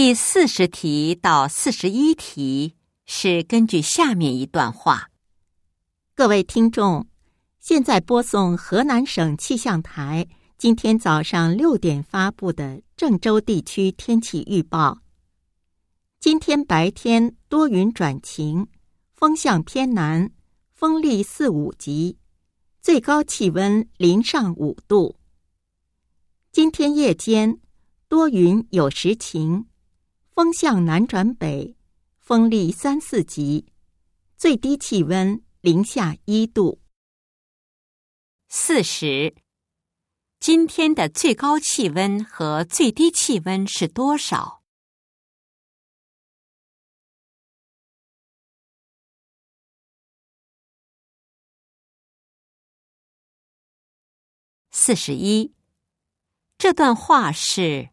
第四十题到四十一题是根据下面一段话。各位听众，现在播送河南省气象台今天早上六点发布的郑州地区天气预报。今天白天多云转晴，风向偏南，风力四五级，最高气温零上五度。今天夜间多云有时晴。风向南转北，风力三四级，最低气温零下一度。四十，今天的最高气温和最低气温是多少？四十一，这段话是。